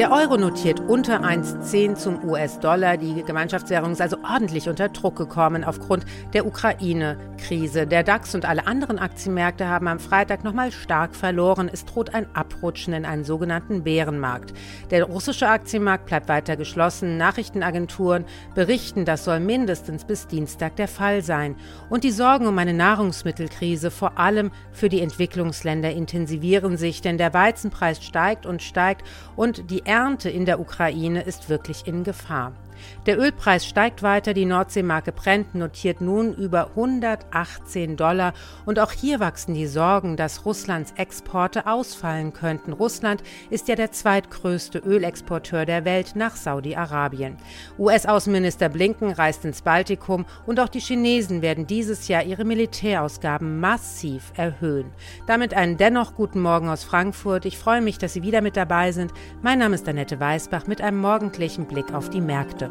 Der Euro notiert unter 1,10 zum US-Dollar. Die Gemeinschaftswährung ist also ordentlich unter Druck gekommen aufgrund der Ukraine-Krise. Der DAX und alle anderen Aktienmärkte haben am Freitag nochmal stark verloren. Es droht ein Abrutschen in einen sogenannten Bärenmarkt. Der russische Aktienmarkt bleibt weiter geschlossen. Nachrichtenagenturen berichten, das soll mindestens bis Dienstag der Fall sein. Und die Sorgen um eine Nahrungsmittelkrise, vor allem für die Entwicklungsländer, intensivieren sich, denn der Weizenpreis steigt und steigt und die Ernte in der Ukraine ist wirklich in Gefahr. Der Ölpreis steigt weiter, die Nordseemarke Brent notiert nun über 118 Dollar und auch hier wachsen die Sorgen, dass Russlands Exporte ausfallen könnten. Russland ist ja der zweitgrößte Ölexporteur der Welt nach Saudi-Arabien. US-Außenminister Blinken reist ins Baltikum und auch die Chinesen werden dieses Jahr ihre Militärausgaben massiv erhöhen. Damit einen dennoch guten Morgen aus Frankfurt. Ich freue mich, dass Sie wieder mit dabei sind. Mein Name ist Annette Weißbach mit einem morgendlichen Blick auf die Märkte.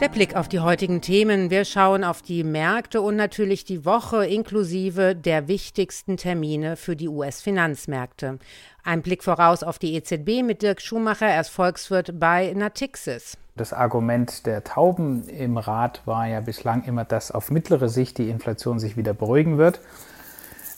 Der Blick auf die heutigen Themen. Wir schauen auf die Märkte und natürlich die Woche inklusive der wichtigsten Termine für die US-Finanzmärkte. Ein Blick voraus auf die EZB mit Dirk Schumacher, er ist Volkswirt bei Natixis. Das Argument der Tauben im Rat war ja bislang immer, dass auf mittlere Sicht die Inflation sich wieder beruhigen wird.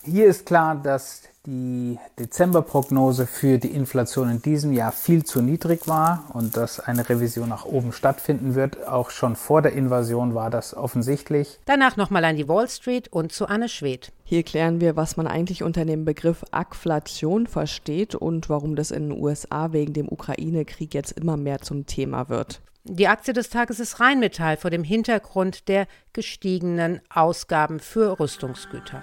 Hier ist klar, dass die Dezemberprognose für die Inflation in diesem Jahr viel zu niedrig war und dass eine Revision nach oben stattfinden wird. Auch schon vor der Invasion war das offensichtlich. Danach nochmal an die Wall Street und zu Anne Schwedt. Hier klären wir, was man eigentlich unter dem Begriff Agflation versteht und warum das in den USA wegen dem Ukraine-Krieg jetzt immer mehr zum Thema wird. Die Aktie des Tages ist Rheinmetall vor dem Hintergrund der gestiegenen Ausgaben für Rüstungsgüter.